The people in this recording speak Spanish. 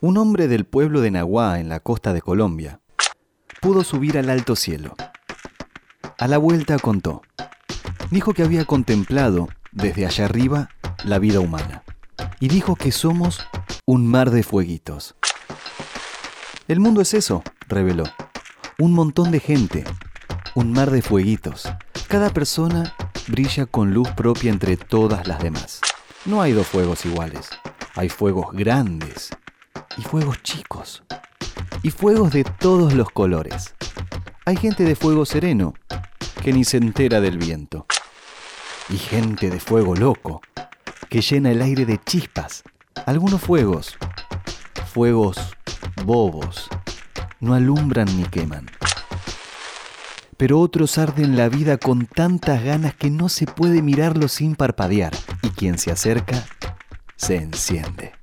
Un hombre del pueblo de Nahuá, en la costa de Colombia, pudo subir al alto cielo. A la vuelta contó. Dijo que había contemplado desde allá arriba la vida humana y dijo que somos un mar de fueguitos. El mundo es eso, reveló. Un montón de gente, un mar de fueguitos. Cada persona brilla con luz propia entre todas las demás. No hay dos fuegos iguales. Hay fuegos grandes y fuegos chicos. Y fuegos de todos los colores. Hay gente de fuego sereno que ni se entera del viento. Y gente de fuego loco que llena el aire de chispas. Algunos fuegos, fuegos bobos, no alumbran ni queman. Pero otros arden la vida con tantas ganas que no se puede mirarlo sin parpadear. Y quien se acerca, se enciende.